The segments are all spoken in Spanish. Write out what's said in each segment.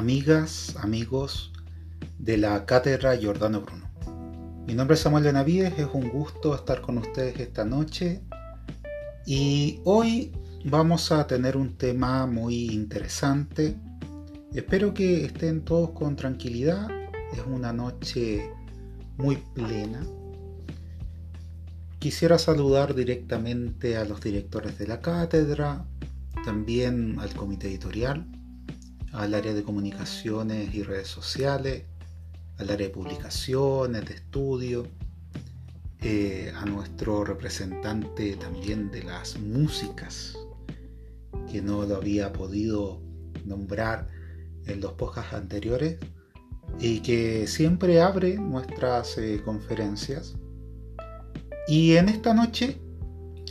amigas, amigos de la Cátedra Giordano Bruno. Mi nombre es Samuel Benavides, es un gusto estar con ustedes esta noche y hoy vamos a tener un tema muy interesante. Espero que estén todos con tranquilidad, es una noche muy plena. Quisiera saludar directamente a los directores de la cátedra, también al comité editorial, al área de comunicaciones y redes sociales, al área de publicaciones, de estudio, eh, a nuestro representante también de las músicas, que no lo había podido nombrar en los podcasts anteriores, y que siempre abre nuestras eh, conferencias. Y en esta noche,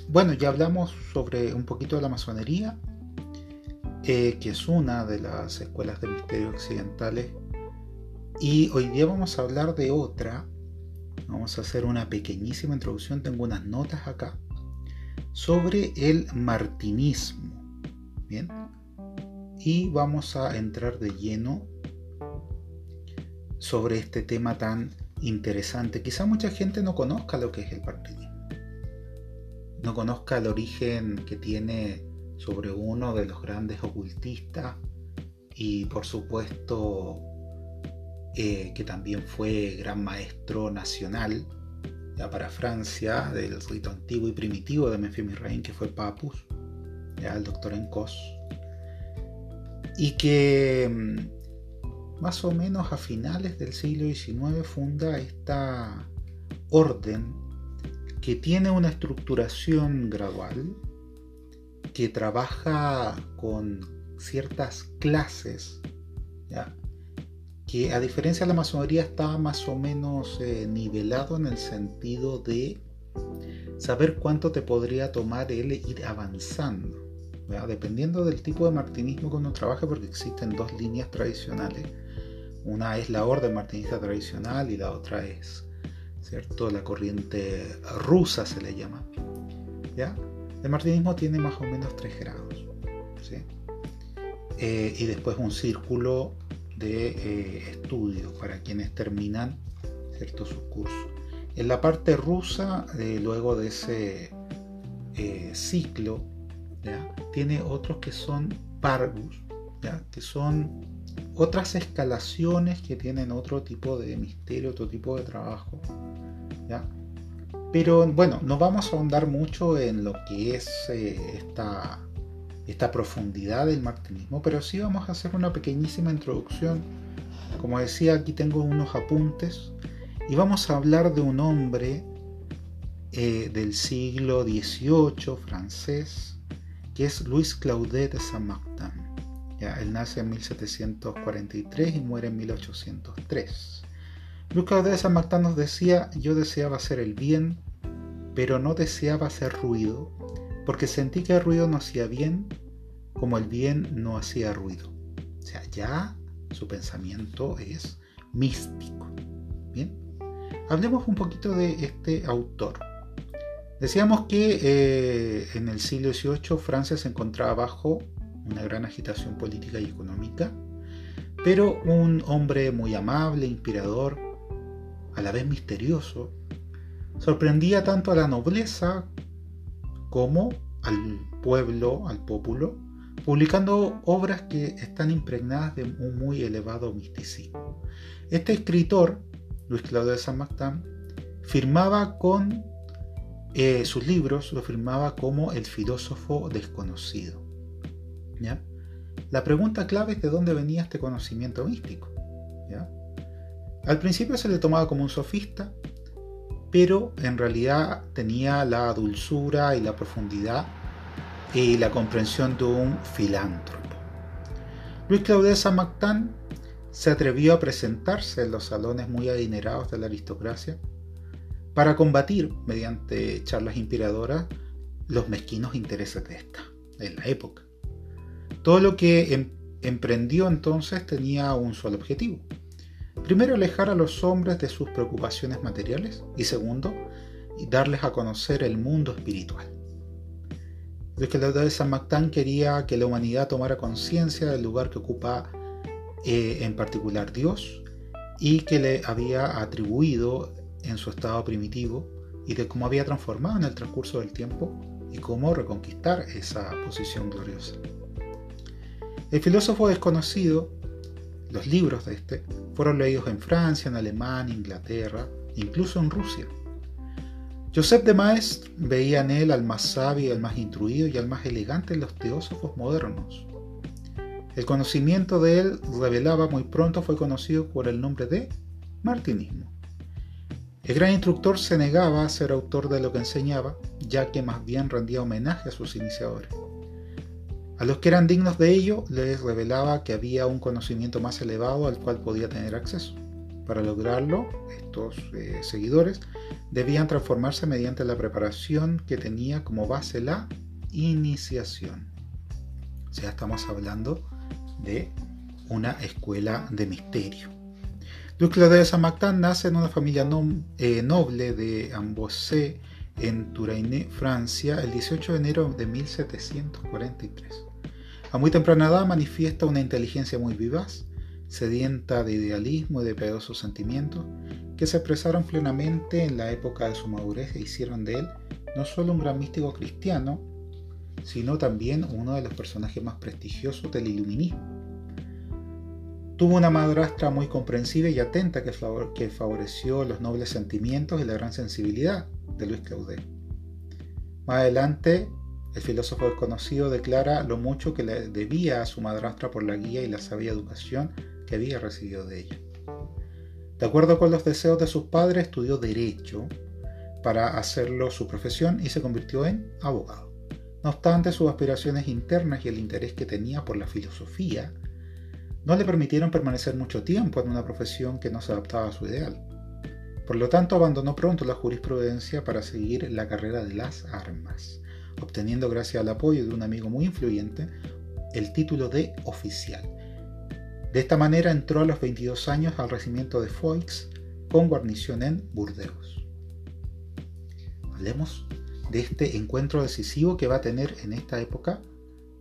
bueno, ya hablamos sobre un poquito de la masonería, eh, que es una de las escuelas de misterio occidentales. Y hoy día vamos a hablar de otra. Vamos a hacer una pequeñísima introducción, tengo unas notas acá, sobre el martinismo. Bien. Y vamos a entrar de lleno sobre este tema tan interesante. Quizá mucha gente no conozca lo que es el martinismo. No conozca el origen que tiene sobre uno de los grandes ocultistas y por supuesto eh, que también fue gran maestro nacional ya para Francia del rito antiguo y primitivo de Memphis Misraim que fue Papus, ya el doctor en Cos, y que mm, más o menos a finales del siglo XIX funda esta orden que tiene una estructuración gradual que trabaja con ciertas clases, que a diferencia de la masonería está más o menos eh, nivelado en el sentido de saber cuánto te podría tomar el ir avanzando, dependiendo del tipo de martinismo que uno trabaja, porque existen dos líneas tradicionales. Una es la orden martinista tradicional y la otra es, ¿cierto? La corriente rusa se le llama. ¿Ya? El martinismo tiene más o menos 3 grados. Eh, y después un círculo de eh, estudio para quienes terminan cierto, sus cursos. En la parte rusa, eh, luego de ese ciclo, tiene otros que son parvus, que son otras escalaciones que tienen otro tipo de misterio, otro tipo de trabajo. ¿ya? Pero bueno, no vamos a ahondar mucho en lo que es eh, esta, esta profundidad del martinismo, pero sí vamos a hacer una pequeñísima introducción. Como decía, aquí tengo unos apuntes y vamos a hablar de un hombre eh, del siglo XVIII francés, que es Luis Claudet de Saint-Martin. él nace en 1743 y muere en 1803. Lucas de San decía, yo deseaba hacer el bien, pero no deseaba hacer ruido, porque sentí que el ruido no hacía bien, como el bien no hacía ruido. O sea, ya su pensamiento es místico. Bien, hablemos un poquito de este autor. Decíamos que eh, en el siglo XVIII Francia se encontraba bajo una gran agitación política y económica, pero un hombre muy amable, inspirador, a la vez misterioso, sorprendía tanto a la nobleza como al pueblo, al pueblo, publicando obras que están impregnadas de un muy elevado misticismo. Este escritor, Luis Claudio de San Martín, firmaba con eh, sus libros, lo firmaba como el filósofo desconocido. La pregunta clave es de dónde venía este conocimiento místico. ¿ya? Al principio se le tomaba como un sofista, pero en realidad tenía la dulzura y la profundidad y la comprensión de un filántropo. Luis Claudio Martín se atrevió a presentarse en los salones muy adinerados de la aristocracia para combatir, mediante charlas inspiradoras, los mezquinos intereses de esta, en la época. Todo lo que em-, emprendió entonces tenía un solo objetivo, Primero, alejar a los hombres de sus preocupaciones materiales y segundo, darles a conocer el mundo espiritual. El que de San Mactán quería que la humanidad tomara conciencia del lugar que ocupa eh, en particular Dios, y que le había atribuido en su estado primitivo y de cómo había transformado en el transcurso del tiempo y cómo reconquistar esa posición gloriosa. El filósofo desconocido, los libros de este, fueron leídos en Francia, en Alemania, Inglaterra, incluso en Rusia. Joseph de Maistre veía en él al más sabio, al más instruido y al más elegante de los teósofos modernos. El conocimiento de él, revelaba muy pronto, fue conocido por el nombre de martinismo. El gran instructor se negaba a ser autor de lo que enseñaba, ya que más bien rendía homenaje a sus iniciadores. A los que eran dignos de ello les revelaba que había un conocimiento más elevado al cual podía tener acceso. Para lograrlo, estos eh, seguidores debían transformarse mediante la preparación que tenía como base la iniciación. O sea, estamos hablando de una escuela de misterio. Luis Claude de Saint-Martin nace en una familia eh, noble de Ambossé, en Touraine, Francia, el 18 de enero de 1743. A muy temprana edad manifiesta una inteligencia muy vivaz, sedienta de idealismo y de pedosos sentimientos, que se expresaron plenamente en la época de su madurez e hicieron de él no solo un gran místico cristiano, sino también uno de los personajes más prestigiosos del iluminismo. Tuvo una madrastra muy comprensiva y atenta que, favoreció los nobles sentimientos y la gran sensibilidad de Luis Claudet. Más adelante el filósofo desconocido declara lo mucho que le debía a su madrastra por la guía y la sabia educación que había recibido de ella. De acuerdo con los deseos de sus padres, estudió Derecho para hacerlo su profesión y se convirtió en abogado. No obstante, sus aspiraciones internas y el interés que tenía por la filosofía no le permitieron permanecer mucho tiempo en una profesión que no se adaptaba a su ideal. Por lo tanto, abandonó pronto la jurisprudencia para seguir la carrera de las armas obteniendo gracias al apoyo de un amigo muy influyente el título de oficial. De esta manera entró a los 22 años al regimiento de Foix con guarnición en Burdeos. Hablemos de este encuentro decisivo que va a tener en esta época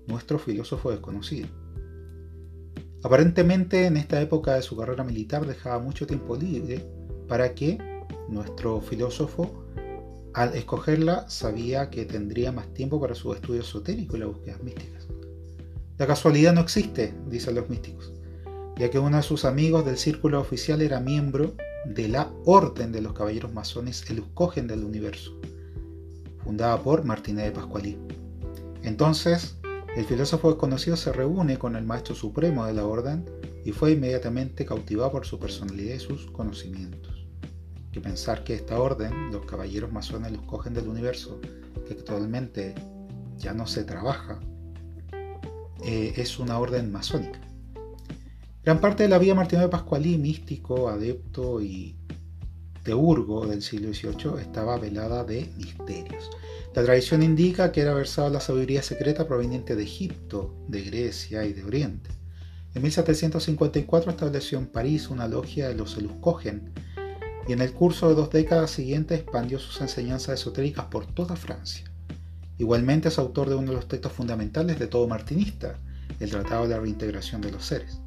nuestro filósofo desconocido. Aparentemente en esta época de su carrera militar dejaba mucho tiempo libre para que nuestro filósofo al escogerla sabía que tendría más tiempo para su estudio esotérico y las búsquedas místicas. La casualidad no existe, dicen los místicos, ya que uno de sus amigos del círculo oficial era miembro de la Orden de los Caballeros Masones el Uscogen del Universo, fundada por Martínez de Pascualí. Entonces, el filósofo desconocido se reúne con el Maestro Supremo de la Orden y fue inmediatamente cautivado por su personalidad y sus conocimientos pensar que esta orden, los caballeros masones los cogen del universo, que actualmente ya no se trabaja, eh, es una orden masónica. Gran parte de la vida Martino de Pascualí, místico, adepto y teurgo del siglo XVIII, estaba velada de misterios. La tradición indica que era versado en la sabiduría secreta proveniente de Egipto, de Grecia y de Oriente. En 1754 estableció en París una logia de los Eluscogen, y en el curso de dos décadas siguientes expandió sus enseñanzas esotéricas por toda Francia. Igualmente es autor de uno de los textos fundamentales de todo martinista, el Tratado de la Reintegración de los Seres.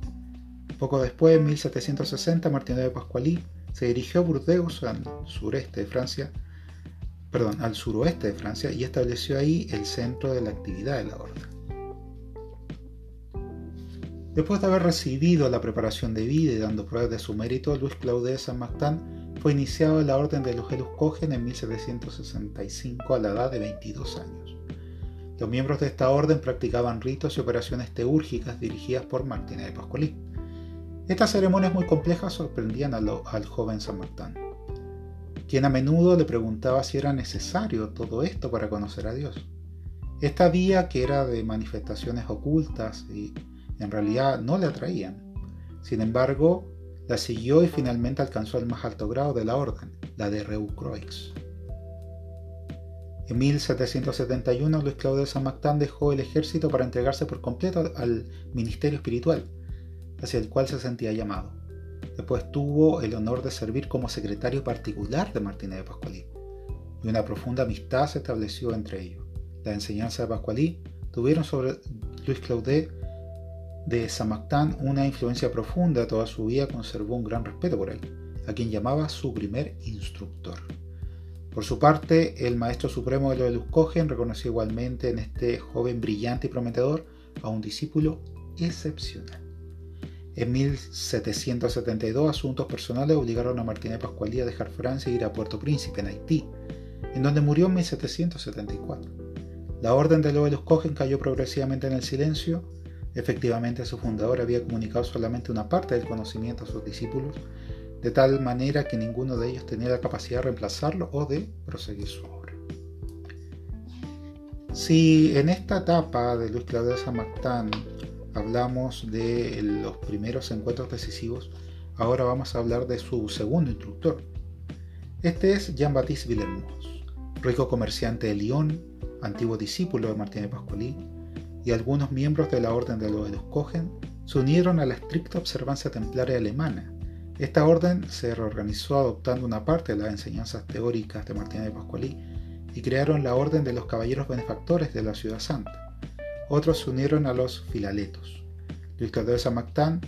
Poco después, en 1760, Martín de Pascualí se dirigió a Burdeos, al sureste de Francia, perdón, al suroeste de Francia, y estableció ahí el centro de la actividad de la orden. Después de haber recibido la preparación de vida y dando pruebas de su mérito, Luis Claude de Saint-Martin fue iniciado la Orden de los Eluscogen en 1765 a la edad de 22 años. Los miembros de esta orden practicaban ritos y operaciones teúrgicas dirigidas por Martínez de Pascualí. Estas ceremonias muy complejas sorprendían al joven San Martín, quien a menudo le preguntaba si era necesario todo esto para conocer a Dios. Esta vía, que era de manifestaciones ocultas y en realidad no le atraían. Sin embargo, la siguió y finalmente alcanzó el más alto grado de la orden, la de Reu-Croix. En 1771 Luis Claudio Martín dejó el ejército para entregarse por completo al ministerio espiritual, hacia el cual se sentía llamado. Después tuvo el honor de servir como secretario particular de Martínez de Pascualí, y una profunda amistad se estableció entre ellos. La enseñanza de Pascualí tuvieron sobre Luis Claudet de Samaktan una influencia profunda, toda su vida conservó un gran respeto por él, a quien llamaba su primer instructor. Por su parte, el maestro supremo de los Eluscogen reconoció igualmente en este joven brillante y prometedor a un discípulo excepcional. En 1772, asuntos personales obligaron a Martínez Pascualí a dejar Francia e ir a Puerto Príncipe, en Haití, en donde murió en 1774. La orden de los Cogen cayó progresivamente en el silencio. Efectivamente, su fundador había comunicado solamente una parte del conocimiento a sus discípulos, de tal manera que ninguno de ellos tenía la capacidad de reemplazarlo o de proseguir su obra. Si en esta etapa de Luis Claudio Saint hablamos de los primeros encuentros decisivos, ahora vamos a hablar de su segundo instructor. Este es Jean-Baptiste Villermoz, rico comerciante de Lyon, antiguo discípulo de Martín Pascualí, y algunos miembros de la Orden de los Cogen se unieron a la estricta observancia templaria alemana. Esta orden se reorganizó adoptando una parte de las enseñanzas teóricas de Martín de Pascualí y crearon la Orden de los Caballeros Benefactores de la Ciudad Santa. Otros se unieron a los Filaletos. Luis de Samactán,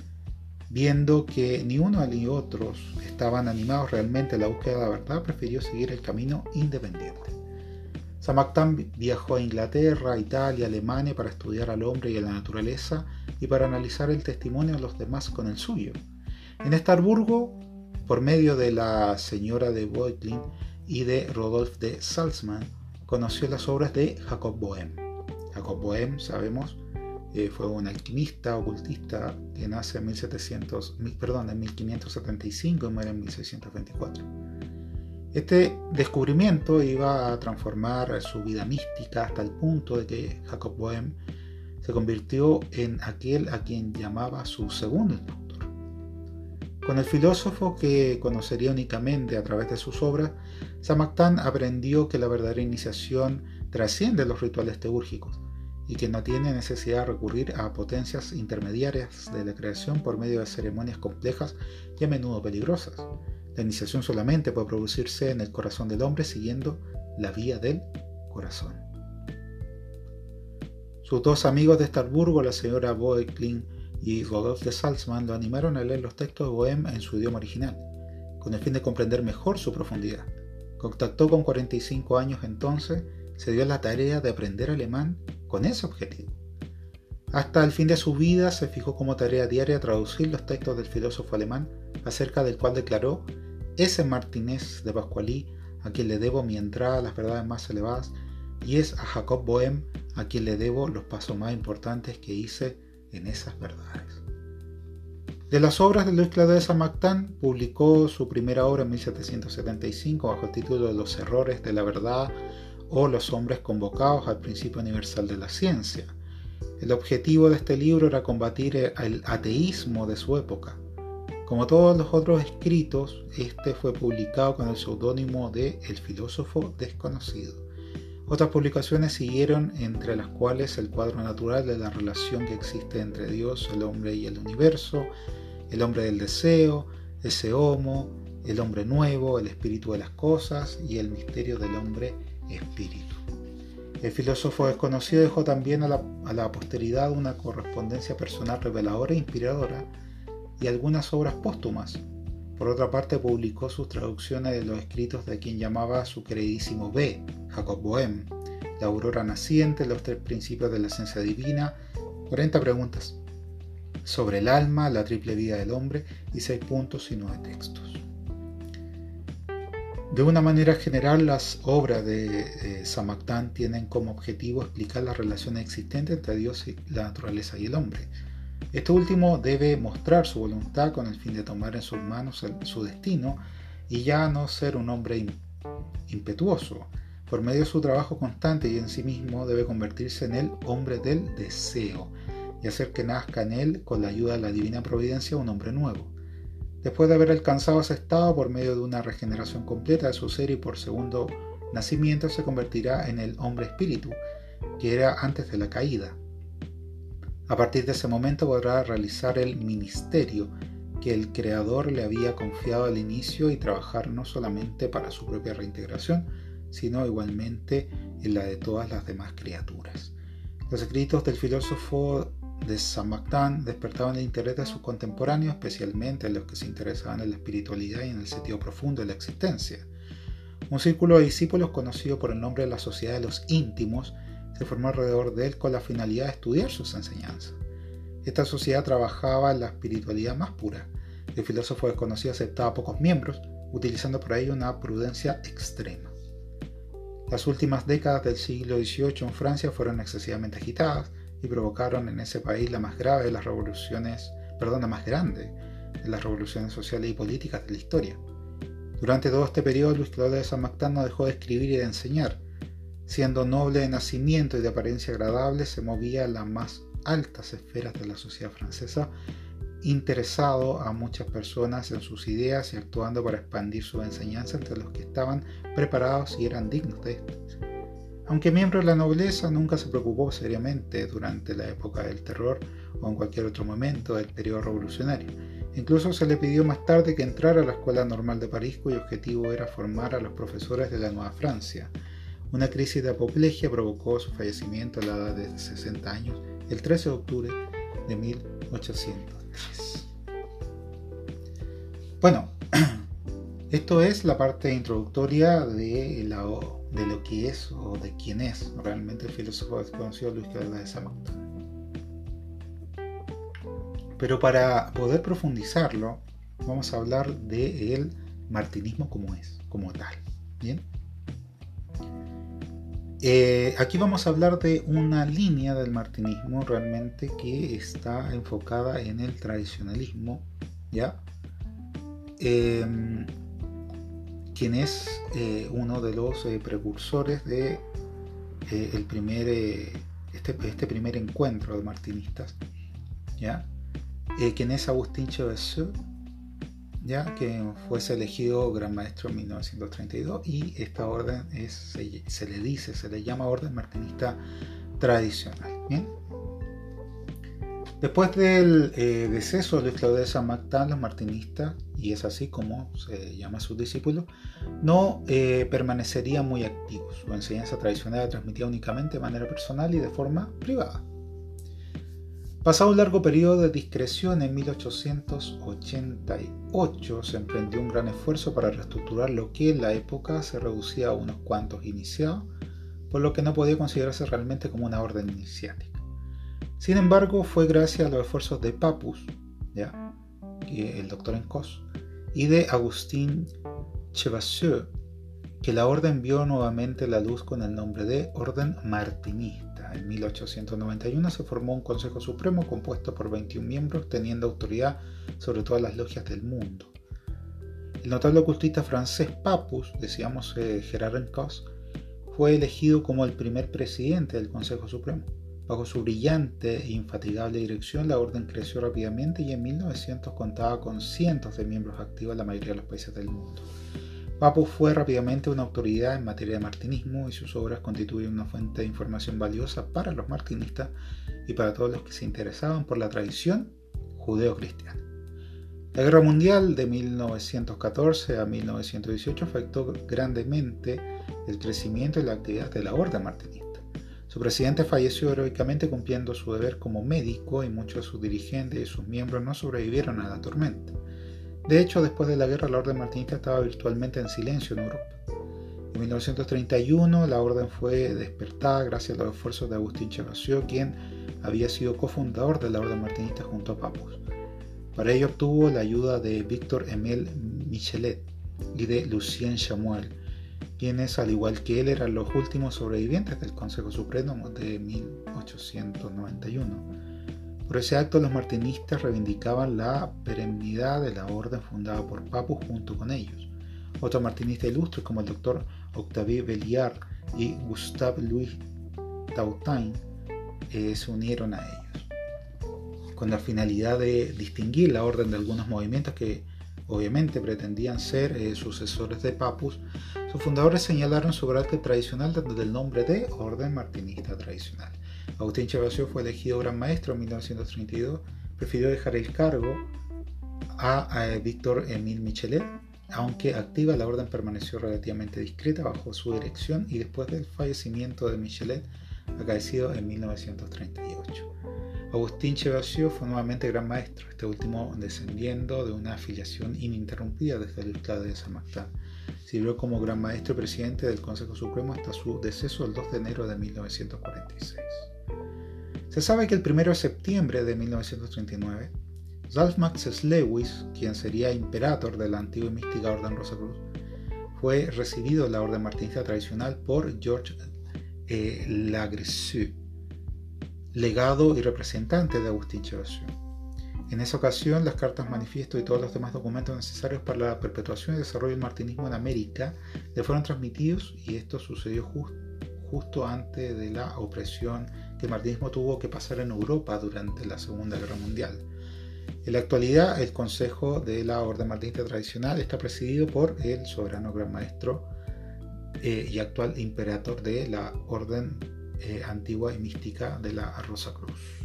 viendo que ni uno ni otros estaban animados realmente a la búsqueda de la verdad, prefirió seguir el camino independiente. Samaktan viajó a Inglaterra, Italia, Alemania para estudiar al hombre y a la naturaleza y para analizar el testimonio de los demás con el suyo. En Estarburgo, por medio de la señora de Beutlin y de Rodolphe de Salzmann, conoció las obras de Jacob Bohem. Jacob Bohem, sabemos, eh, fue un alquimista ocultista que nace en, 1700, perdón, en 1575 y muere en 1624. Este descubrimiento iba a transformar su vida mística hasta el punto de que Jacob Boehm se convirtió en aquel a quien llamaba su segundo instructor. Con el filósofo que conocería únicamente a través de sus obras, Samaktan aprendió que la verdadera iniciación trasciende los rituales teúrgicos y que no tiene necesidad de recurrir a potencias intermediarias de la creación por medio de ceremonias complejas y a menudo peligrosas, la iniciación solamente puede producirse en el corazón del hombre siguiendo la vía del corazón. Sus dos amigos de Starburgo, la señora Boeckling y Rodolphe de Salzmann, lo animaron a leer los textos de Bohem en su idioma original, con el fin de comprender mejor su profundidad. Contactó con 45 años entonces, se dio la tarea de aprender alemán con ese objetivo. Hasta el fin de su vida se fijó como tarea diaria traducir los textos del filósofo alemán, acerca del cual declaró ese Martínez de Pascualí a quien le debo mi entrada a las verdades más elevadas y es a Jacob Bohem a quien le debo los pasos más importantes que hice en esas verdades. De las obras de Luis Claude de Saint publicó su primera obra en 1775 bajo el título de Los errores de la verdad o Los hombres convocados al principio universal de la ciencia. El objetivo de este libro era combatir el ateísmo de su época, como todos los otros escritos, este fue publicado con el seudónimo de El filósofo desconocido. Otras publicaciones siguieron, entre las cuales el cuadro natural de la relación que existe entre Dios, el hombre y el universo, el hombre del deseo, ese homo, el hombre nuevo, el espíritu de las cosas y el misterio del hombre espíritu. El filósofo desconocido dejó también a la, a la posteridad una correspondencia personal reveladora e inspiradora y algunas obras póstumas. Por otra parte, publicó sus traducciones de los escritos de quien llamaba su queridísimo B, Jacob Bohem, La aurora naciente, Los tres principios de la ciencia divina, 40 preguntas sobre el alma, la triple vida del hombre y 6 puntos y 9 textos. De una manera general, las obras de Samaktan tienen como objetivo explicar las relaciones existentes entre Dios y la naturaleza y el hombre este último debe mostrar su voluntad con el fin de tomar en sus manos su destino y ya no ser un hombre impetuoso. Por medio de su trabajo constante y en sí mismo debe convertirse en el hombre del deseo y hacer que nazca en él, con la ayuda de la divina providencia, un hombre nuevo. Después de haber alcanzado ese estado por medio de una regeneración completa de su ser y por segundo nacimiento, se convertirá en el hombre espíritu, que era antes de la caída. A partir de ese momento podrá realizar el ministerio que el Creador le había confiado al inicio y trabajar no solamente para su propia reintegración, sino igualmente en la de todas las demás criaturas. Los escritos del filósofo de Saint-Martin despertaban el interés de sus contemporáneos, especialmente los que se interesaban en la espiritualidad y en el sentido profundo de la existencia. Un círculo de discípulos conocido por el nombre de la Sociedad de los Íntimos se formó alrededor de él con la finalidad de estudiar sus enseñanzas. Esta sociedad trabajaba en la espiritualidad más pura. El filósofo desconocido aceptaba pocos miembros, utilizando por ello una prudencia extrema. Las últimas décadas del siglo XVIII en Francia fueron excesivamente agitadas y provocaron en ese país la más grave de las revoluciones, perdón, la más grande de las revoluciones sociales y políticas de la historia. Durante todo este periodo, Luis Claude de San Martín no dejó de escribir y de enseñar. Siendo noble de nacimiento y de apariencia agradable, se movía en las más altas esferas de la sociedad francesa, interesado a muchas personas en sus ideas y actuando para expandir su enseñanza entre los que estaban preparados y eran dignos de estas. Aunque miembro de la nobleza, nunca se preocupó seriamente durante la época del terror o en cualquier otro momento del periodo revolucionario. Incluso se le pidió más tarde que entrara a la Escuela Normal de París, cuyo objetivo era formar a los profesores de la Nueva Francia. Una crisis de apoplejía provocó su fallecimiento a la edad de 60 años el 13 de octubre de 1803. Bueno, esto es la parte introductoria de, de lo que es o de quién es realmente el filósofo desconocido Luis Carlos de Samantha. Pero para poder profundizarlo, vamos a hablar del martinismo como es, como tal. Bien. Eh, aquí vamos a hablar de una línea del martinismo realmente que está enfocada en el tradicionalismo, ¿ya? Em, quien es eh, uno de los eh, precursores de el primer, este, este, primer encuentro de martinistas, ¿ya? eh, quien es Agustín Chevalier, ya que fuese elegido gran maestro en 1932 y esta orden es, se, le dice, se le llama orden martinista tradicional. ¿bien? Después del eh, deceso de Luis Claudio de San los martinistas, y es así como se llama a sus discípulos, no eh, permanecerían muy activos. Su enseñanza tradicional la transmitía únicamente de manera personal y de forma privada. Pasado un largo periodo de discreción, en 1888 se emprendió un gran esfuerzo para reestructurar lo que en la época se reducía a unos cuantos iniciados, por lo que no podía considerarse realmente como una orden iniciática. Sin embargo, fue gracias a los esfuerzos de Papus, ¿ya? el doctor en Cos, y de Agustín Chevassieu, que la orden vio nuevamente la luz con el nombre de Orden Martinista en 1891 se formó un Consejo Supremo compuesto por 21 miembros teniendo autoridad sobre todas las logias del mundo. El notable ocultista francés Papus, decíamos eh, Gerard Encos, fue elegido como el primer presidente del Consejo Supremo. Bajo su brillante e infatigable dirección, la orden creció rápidamente y en 1900 contaba con cientos de miembros activos en la mayoría de los países del mundo. Papus fue rápidamente una autoridad en materia de martinismo y sus obras constituyen una fuente de información valiosa para los martinistas y para todos los que se interesaban por la tradición judeo-cristiana. La Guerra Mundial de 1914 a 1918 afectó grandemente el crecimiento y la actividad de la Orden Martinista. Su presidente falleció heroicamente cumpliendo su deber como médico y muchos de sus dirigentes y sus miembros no sobrevivieron a la tormenta. De hecho, después de la guerra, la orden martinista estaba virtualmente en silencio en Europa. En 1931, la orden fue despertada gracias a los esfuerzos de Agustín Chevasio, quien había sido cofundador de la orden martinista junto a Papus. Para ello obtuvo la ayuda de Víctor Emile Michelet y de Lucien Chamuel, quienes, al igual que él, eran los últimos sobrevivientes del Consejo Supremo de 1891. Por ese acto los martinistas reivindicaban la perennidad de la orden fundada por Papus junto con ellos. Otros martinistas ilustres como el doctor Octavie Belliard y Gustave Louis Tautain eh, se unieron a ellos, con la finalidad de distinguir la orden de algunos movimientos que obviamente pretendían ser eh, sucesores de Papus, sus fundadores señalaron su carácter tradicional desde el nombre de Orden Martinista Tradicional. Agustín Chevasio fue elegido gran maestro en 1932, prefirió dejar el cargo a, Víctor Emile Michelet, aunque activa la orden permaneció relativamente discreta bajo su dirección y después del fallecimiento de Michelet, acaecido en 1938. Agustín Chevassieu fue nuevamente gran maestro, este último descendiendo de una afiliación ininterrumpida desde el Estado de San Martín. Sirvió como gran maestro y presidente del Consejo Supremo hasta su deceso el 2 de enero de 1946. Se sabe que el 1 de septiembre de 1939, Ralph Max Lewis, quien sería imperator de la antigua y mística Orden Rosacruz, fue recibido en la Orden Martinista tradicional por George eh, legado y representante de Agustín Chevassieu. En esa ocasión, las cartas manifiesto y todos los demás documentos necesarios para la perpetuación y desarrollo del martinismo en América le fueron transmitidos y esto sucedió justo antes de la opresión que el martinismo tuvo que pasar en Europa durante la Segunda Guerra Mundial. En la actualidad, el Consejo de la Orden Martinista Tradicional está presidido por el soberano gran maestro eh, y actual imperator de la Orden eh, antigua y mística de la Rosa Cruz.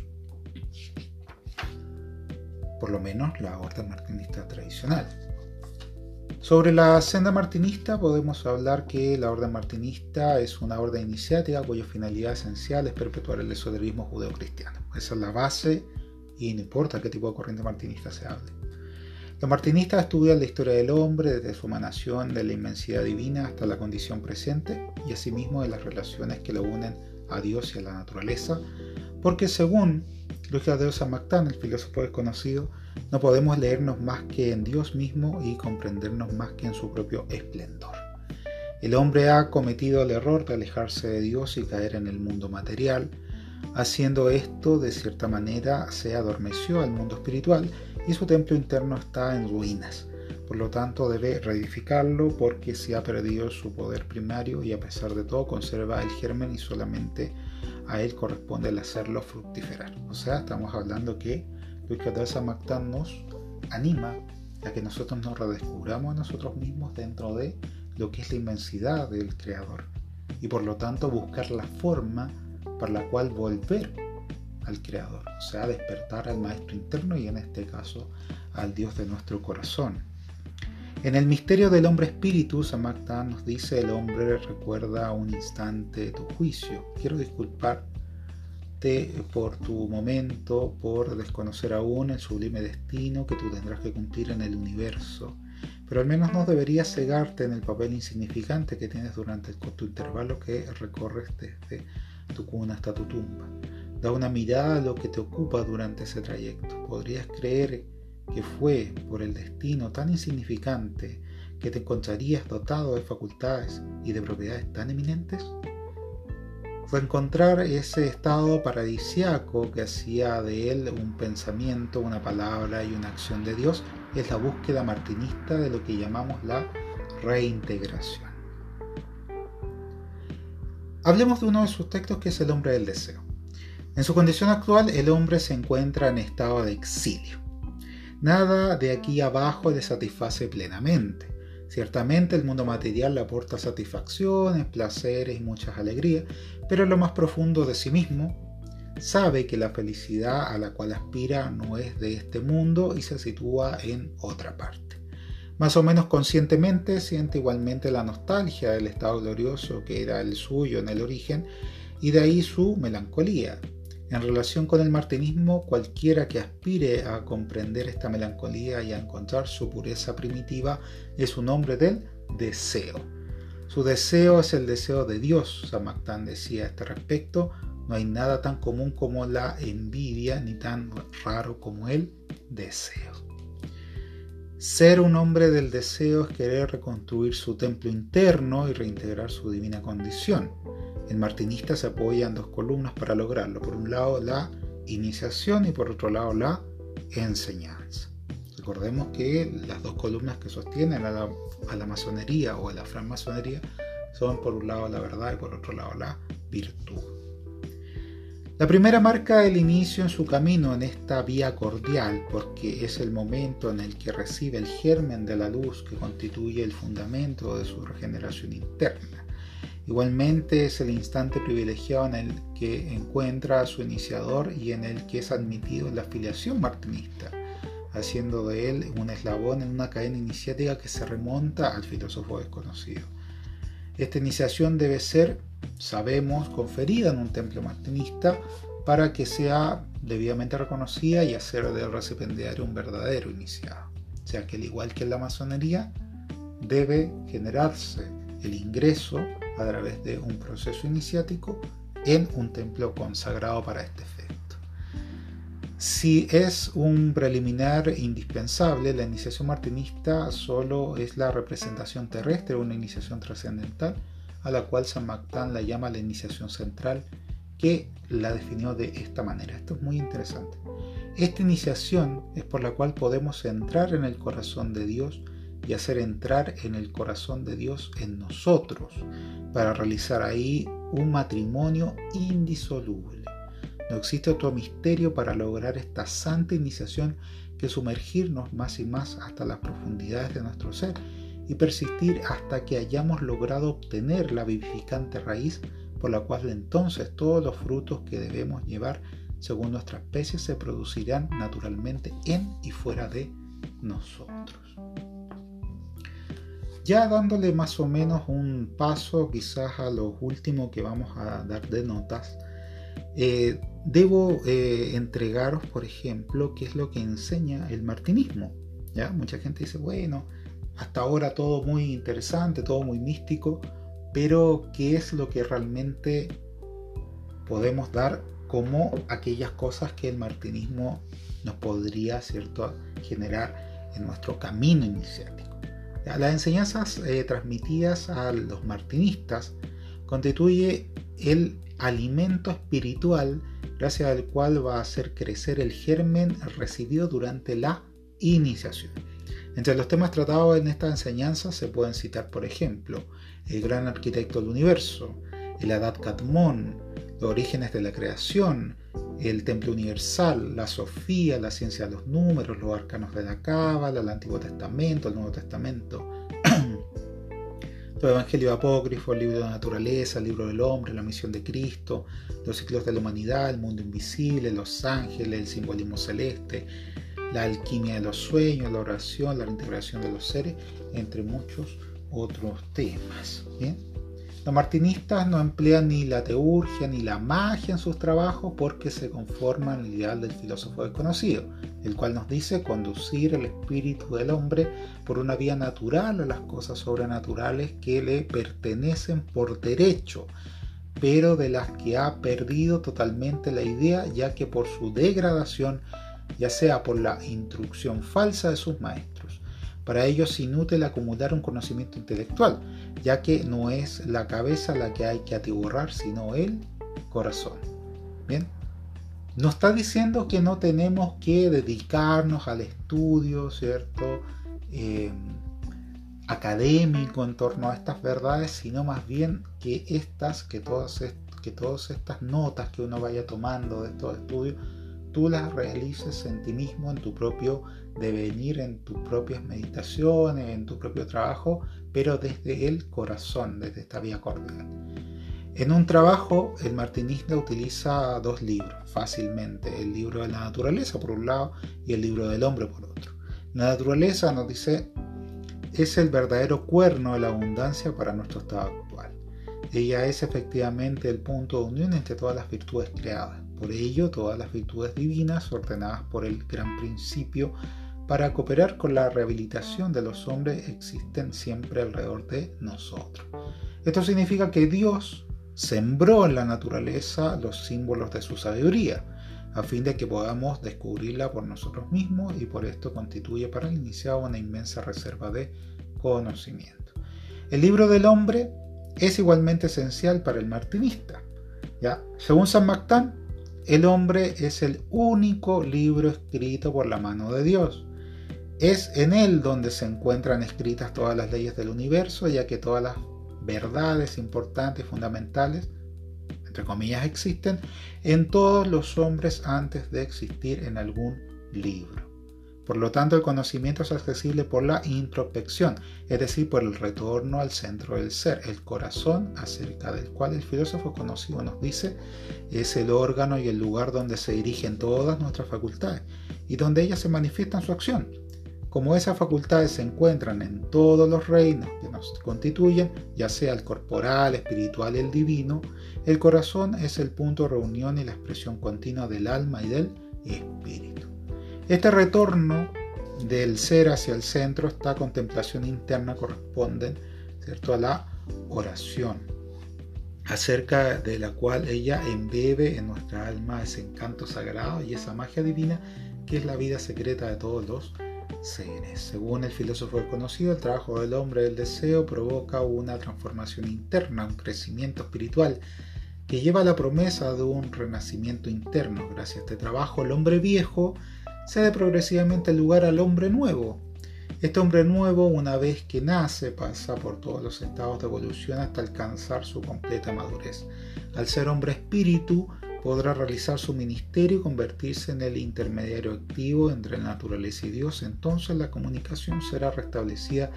Por lo menos la orden martinista tradicional. Sobre la senda martinista podemos hablar que la orden martinista es una orden iniciática cuya finalidad esencial es perpetuar el esoterismo judeocristiano. Esa es la base y no importa qué tipo de corriente martinista se hable. Los martinistas estudian la historia del hombre desde su emanación de la inmensidad divina hasta la condición presente y asimismo de las relaciones que lo unen a Dios y a la naturaleza, porque según Luis de San Mactán, el filósofo desconocido, no podemos leernos más que en Dios mismo y comprendernos más que en su propio esplendor. El hombre ha cometido el error de alejarse de Dios y caer en el mundo material. Haciendo esto, de cierta manera, se adormeció al mundo espiritual y su templo interno está en ruinas. Por lo tanto, debe reedificarlo porque se ha perdido su poder primario y a pesar de todo conserva el germen y solamente a él corresponde el hacerlo fructiferar. O sea, estamos hablando que Luis Catarza Mactán nos anima a que nosotros nos redescubramos a nosotros mismos dentro de lo que es la inmensidad del Creador y por lo tanto buscar la forma para la cual volver al Creador, o sea, despertar al Maestro interno y en este caso al Dios de nuestro corazón. En el misterio del hombre espíritu, Samakta nos dice, el hombre recuerda un instante tu juicio. Quiero disculparte por tu momento, por desconocer aún el sublime destino que tú tendrás que cumplir en el universo. Pero al menos no deberías cegarte en el papel insignificante que tienes durante el corto intervalo que recorres desde tu cuna hasta tu tumba. Da una mirada a lo que te ocupa durante ese trayecto. Podrías creer que fue por el destino tan insignificante que te encontrarías dotado de facultades y de propiedades tan eminentes? encontrar ese estado paradisiaco que hacía de él un pensamiento, una palabra y una acción de Dios es la búsqueda martinista de lo que llamamos la reintegración. Hablemos de uno de sus textos que es el hombre del deseo. En su condición actual, el hombre se encuentra en estado de exilio. Nada de aquí abajo le satisface plenamente. Ciertamente el mundo material le aporta satisfacciones, placeres y muchas alegrías, pero en lo más profundo de sí mismo sabe que la felicidad a la cual aspira no es de este mundo y se sitúa en otra parte. Más o menos conscientemente siente igualmente la nostalgia del estado glorioso que era el suyo en el origen y de ahí su melancolía, en relación con el martinismo, cualquiera que aspire a comprender esta melancolía y a encontrar su pureza primitiva es un hombre del deseo. Su deseo es el deseo de Dios, Samaktan decía a este respecto. No hay nada tan común como la envidia, ni tan raro como el deseo. Ser un hombre del deseo es querer reconstruir su templo interno y reintegrar su divina condición. El martinista se apoya en dos columnas para lograrlo. Por un lado la iniciación y por otro lado la enseñanza. Recordemos que las dos columnas que sostienen a la, masonería o a la francmasonería son por un lado la verdad y por otro lado la virtud. La primera marca el inicio en su camino en esta vía cordial porque es el momento en el que recibe el germen de la luz que constituye el fundamento de su regeneración interna. Igualmente es el instante privilegiado en el que encuentra a su iniciador y en el que es admitido en la afiliación martinista, haciendo de él un eslabón en una cadena iniciática que se remonta al filósofo desconocido. Esta iniciación debe ser, sabemos, conferida en un templo martinista para que sea debidamente reconocida y hacer del recipiendario un verdadero iniciado. O sea que al igual que en la masonería, debe generarse el ingreso a través de un proceso iniciático en un templo consagrado para este efecto. Si es un preliminar indispensable, la iniciación martinista solo es la representación terrestre de una iniciación trascendental, a la cual San Mactán la llama la iniciación central, que la definió de esta manera. Esto es muy interesante. Esta iniciación es por la cual podemos entrar en el corazón de Dios y hacer entrar en el corazón de Dios en nosotros, para realizar ahí un matrimonio indisoluble. No existe otro misterio para lograr esta santa iniciación que sumergirnos más y más hasta las profundidades de nuestro ser y persistir hasta que hayamos logrado obtener la vivificante raíz por la cual entonces todos los frutos que debemos llevar según nuestra especie se producirán naturalmente en y fuera de nosotros. Ya dándole más o menos un paso quizás a lo último que vamos a dar de notas, eh, debo eh, entregaros, por ejemplo, qué es lo que enseña el martinismo. ¿ya? Mucha gente dice, bueno, hasta ahora todo muy interesante, todo muy místico, pero qué es lo que realmente podemos dar como aquellas cosas que el martinismo nos podría ¿cierto? generar en nuestro camino iniciático. Las enseñanzas eh, transmitidas a los martinistas constituye el alimento espiritual gracias al cual va a hacer crecer el germen recibido durante la iniciación. Entre los temas tratados en esta enseñanza se pueden citar, por ejemplo, el gran arquitecto del universo, el Adat Katmon, los orígenes de la creación, el Templo Universal, la Sofía, la ciencia de los números, los arcanos de la Cábala, el Antiguo Testamento, el Nuevo Testamento, los Evangelios Apócrifos, el libro de la naturaleza, el libro del hombre, la misión de Cristo, los ciclos de la humanidad, el mundo invisible, los ángeles, el simbolismo celeste, la alquimia de los sueños, la oración, la integración de los seres, entre muchos otros temas. ¿bien? Los martinistas no emplean ni la teurgia ni la magia en sus trabajos porque se conforman al ideal del filósofo desconocido, el cual nos dice conducir el espíritu del hombre por una vía natural a las cosas sobrenaturales que le pertenecen por derecho, pero de las que ha perdido totalmente la idea ya que por su degradación, ya sea por la instrucción falsa de sus maestros, para ellos es inútil acumular un conocimiento intelectual, ya que no es la cabeza la que hay que atiborrar, sino el corazón. Bien, no está diciendo que no tenemos que dedicarnos al estudio, ¿cierto? Eh, académico en torno a estas verdades, sino más bien que estas, que todas, que todas estas notas que uno vaya tomando de estos estudios, tú las realices en ti mismo, en tu propio devenir, en tus propias meditaciones, en tu propio trabajo, pero desde el corazón, desde esta vía cordial. En un trabajo, el martinista utiliza dos libros fácilmente, el libro de la naturaleza por un lado y el libro del hombre por otro. La naturaleza nos dice es el verdadero cuerno de la abundancia para nuestro estado actual. Ella es efectivamente el punto de unión entre todas las virtudes creadas. Por ello, todas las virtudes divinas ordenadas por el gran principio para cooperar con la rehabilitación de los hombres existen siempre alrededor de nosotros. Esto significa que Dios sembró en la naturaleza los símbolos de su sabiduría, a fin de que podamos descubrirla por nosotros mismos y por esto constituye para el iniciado una inmensa reserva de conocimiento. El libro del hombre es igualmente esencial para el martinista. ¿ya? Según San Mactán, el hombre es el único libro escrito por la mano de Dios. Es en él donde se encuentran escritas todas las leyes del universo, ya que todas las verdades importantes, fundamentales, entre comillas, existen en todos los hombres antes de existir en algún libro. Por lo tanto, el conocimiento es accesible por la introspección, es decir, por el retorno al centro del ser, el corazón, acerca del cual el filósofo conocido nos dice es el órgano y el lugar donde se dirigen todas nuestras facultades y donde ellas se manifiestan su acción. Como esas facultades se encuentran en todos los reinos que nos constituyen, ya sea el corporal, espiritual y el divino, el corazón es el punto de reunión y la expresión continua del alma y del espíritu. Este retorno del ser hacia el centro, esta contemplación interna corresponde ¿cierto? a la oración, acerca de la cual ella embebe en nuestra alma ese encanto sagrado y esa magia divina que es la vida secreta de todos los Según el filósofo conocido, el trabajo del hombre del deseo provoca una transformación interna, un crecimiento espiritual que lleva la promesa de un renacimiento interno. Gracias a este trabajo, el hombre viejo cede progresivamente lugar al hombre nuevo. Este hombre nuevo, una vez que nace, pasa por todos los estados de evolución hasta alcanzar su completa madurez. Al ser hombre espíritu, podrá realizar su ministerio y convertirse en el intermediario activo entre la naturaleza y Dios, entonces la comunicación será restablecida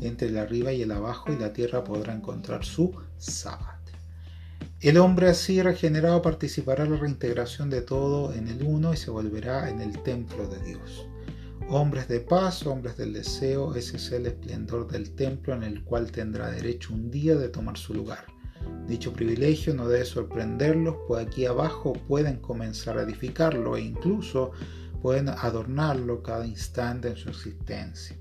entre el arriba y el abajo y la tierra podrá encontrar su sábado. El hombre así regenerado participará en la reintegración de todo en el uno y se volverá en el templo de Dios. Hombres de paz, hombres del deseo, ese es el esplendor del templo en el cual tendrá derecho un día de tomar su lugar. Dicho privilegio no debe sorprenderlos, pues aquí abajo pueden comenzar a edificarlo e incluso pueden adornarlo cada instante en su existencia.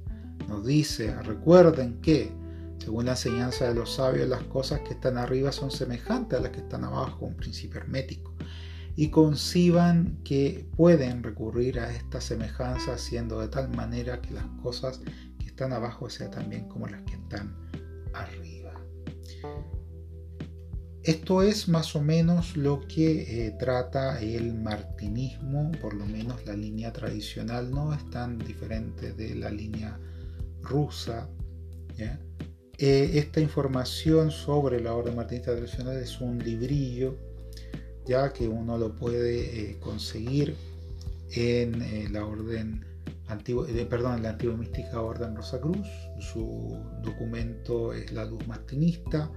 Nos dice, recuerden que, según la enseñanza de los sabios, las cosas que están arriba son semejantes a las que están abajo, un principio hermético, y conciban que pueden recurrir a esta semejanza haciendo de tal manera que las cosas que están abajo sean también como las que están arriba. Esto es más o menos lo que eh, trata el martinismo, por lo menos la línea tradicional no es tan diferente de la línea rusa. Eh, esta información sobre la orden martinista tradicional es un librillo, ya que uno lo puede eh, conseguir en la orden antigua, perdón, en la antigua mística Orden Rosacruz. Su documento es la luz martinista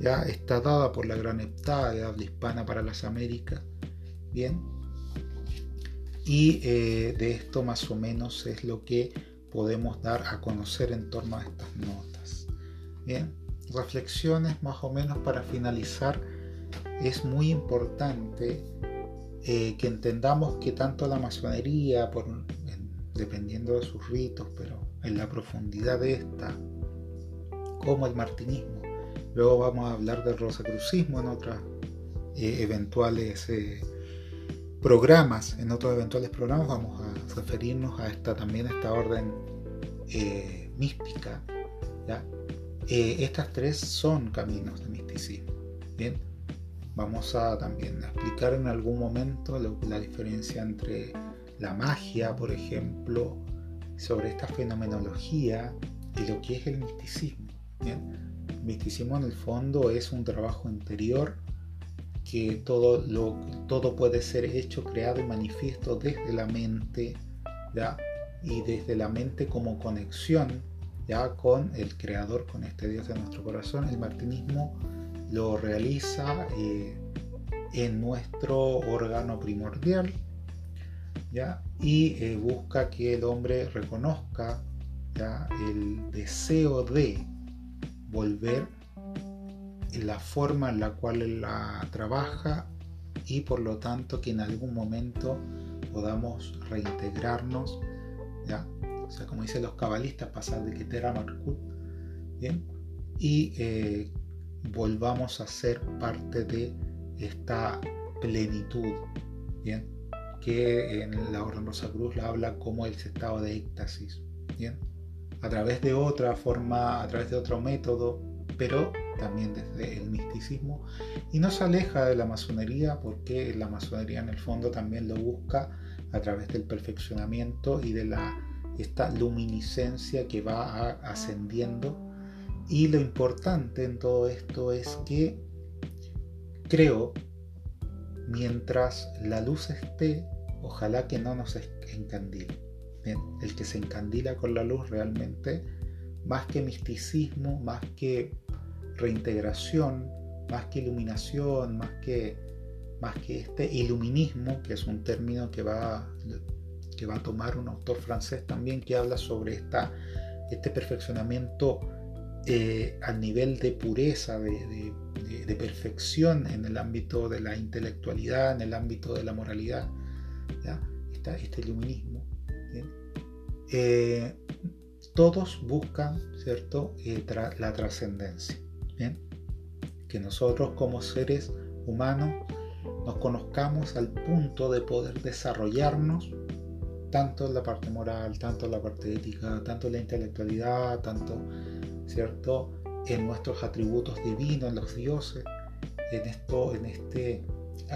ya está dada por la gran heptada de habla hispana para las Américas. Bien. Y eh, de esto más o menos es lo que podemos dar a conocer en torno a estas notas. Bien. Reflexiones más o menos para finalizar. Es muy importante eh, que entendamos que tanto la masonería, dependiendo de sus ritos, pero en la profundidad de esta, como el martinismo, Luego vamos a hablar del rosacrucismo en otros eh, eventuales eh, programas. En otros eventuales programas vamos a referirnos a esta también a esta orden eh, mística. estas tres son caminos de misticismo. Bien, vamos a también explicar en algún momento la diferencia entre la magia, por ejemplo, sobre esta fenomenología y lo que es el misticismo. Misticismo en el fondo es un trabajo interior que todo, lo, todo puede ser hecho, creado y manifiesto desde la mente, ¿ya? y desde la mente como conexión ya con el creador, con este Dios de nuestro corazón. El martinismo lo realiza eh, en nuestro órgano primordial ¿ya? y eh, busca que el hombre reconozca ¿ya? el deseo de volver la forma en la cual él la trabaja y por lo tanto que en algún momento podamos reintegrarnos, ¿ya? O sea, como dicen los cabalistas, pasar de Keter a Markut, ¿bien? Y eh, volvamos a ser parte de esta plenitud, ¿bien? Que en la Orden Rosa Cruz la habla como el estado de éxtasis, ¿bien? A través de otra forma, a través de otro método, pero también desde el misticismo, y no se aleja de la masonería porque la masonería en el fondo también lo busca a través del perfeccionamiento y de la, esta luminiscencia que va ascendiendo. Y lo importante en todo esto es que creo, mientras la luz esté, ojalá que no nos encandile el que se encandila con la luz realmente, más que misticismo, más que reintegración, más que iluminación, más que, más que este iluminismo, que es un término que va, que va a tomar un autor francés también que habla sobre esta, este perfeccionamiento eh, al nivel de pureza, de, perfección en el ámbito de la intelectualidad, en el ámbito de la moralidad, este iluminismo. Eh, todos buscan ¿cierto? Eh, la trascendencia. Que nosotros como seres humanos nos conozcamos al punto de poder desarrollarnos tanto en la parte moral, tanto en la parte ética, tanto en la intelectualidad, tanto, ¿cierto?, en nuestros atributos divinos, en los dioses, en esto, en este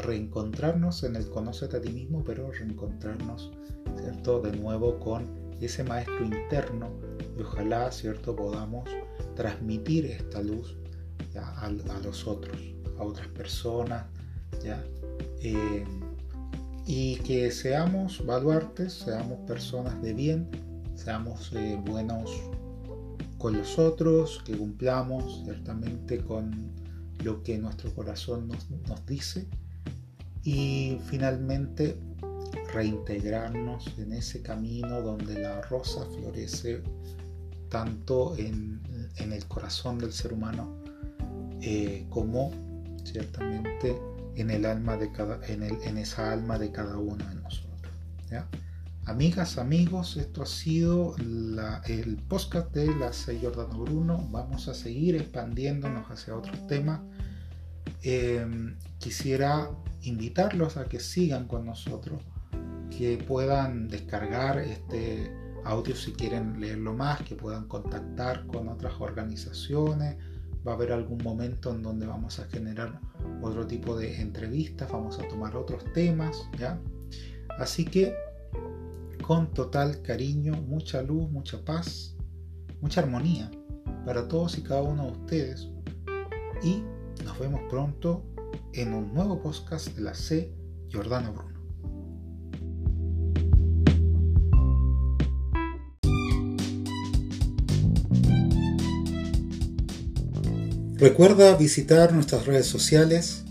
reencontrarnos en el conocerte a ti mismo, pero reencontrarnos, ¿cierto?, de nuevo con ese maestro interno y ojalá, ¿cierto?, podamos transmitir esta luz a, los otros, a otras personas, ¿ya? Eh, y que seamos baluartes, seamos personas de bien, seamos eh, buenos con los otros, que cumplamos ciertamente con lo que nuestro corazón nos dice y finalmente reintegrarnos en ese camino donde la rosa florece tanto en, en el corazón del ser humano eh, como ciertamente en el alma de cada, en, el, en esa alma de cada uno de nosotros. Amigas, amigos, esto ha sido el podcast de la C. Jordano Bruno. Vamos a seguir expandiéndonos hacia otros temas. Em, quisiera invitarlos a que sigan con nosotros, que puedan descargar este audio si quieren leerlo más, que puedan contactar con otras organizaciones. Va a haber algún momento en donde vamos a generar otro tipo de entrevistas, vamos a tomar otros temas, ¿ya? Así que con total cariño, mucha luz, mucha paz, mucha armonía para todos y cada uno de ustedes. Y nos vemos pronto en un nuevo podcast de la C. Jordano Bruno. Recuerda visitar nuestras redes sociales,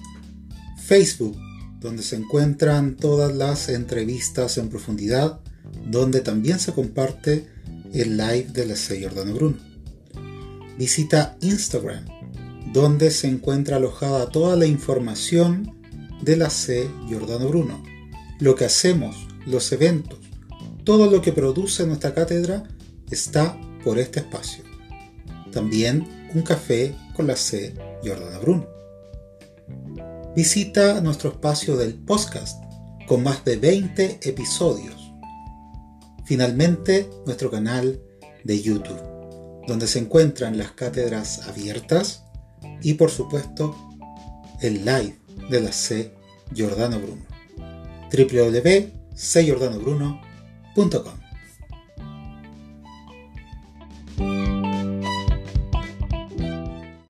Facebook, donde se encuentran todas las entrevistas en profundidad, donde también se comparte el live de la C. Jordano Bruno. Visita Instagram, donde se encuentra alojada toda la información de la C. Jordano Bruno, lo que hacemos, los eventos, todo lo que produce nuestra cátedra está por este espacio. También un café con la C. Jordana Bruno. Visita nuestro espacio del podcast con más de 20 episodios. Finalmente, nuestro canal de YouTube, donde se encuentran las cátedras abiertas y por supuesto el live de la C. Jordano Bruno. www.cjordanobruno.com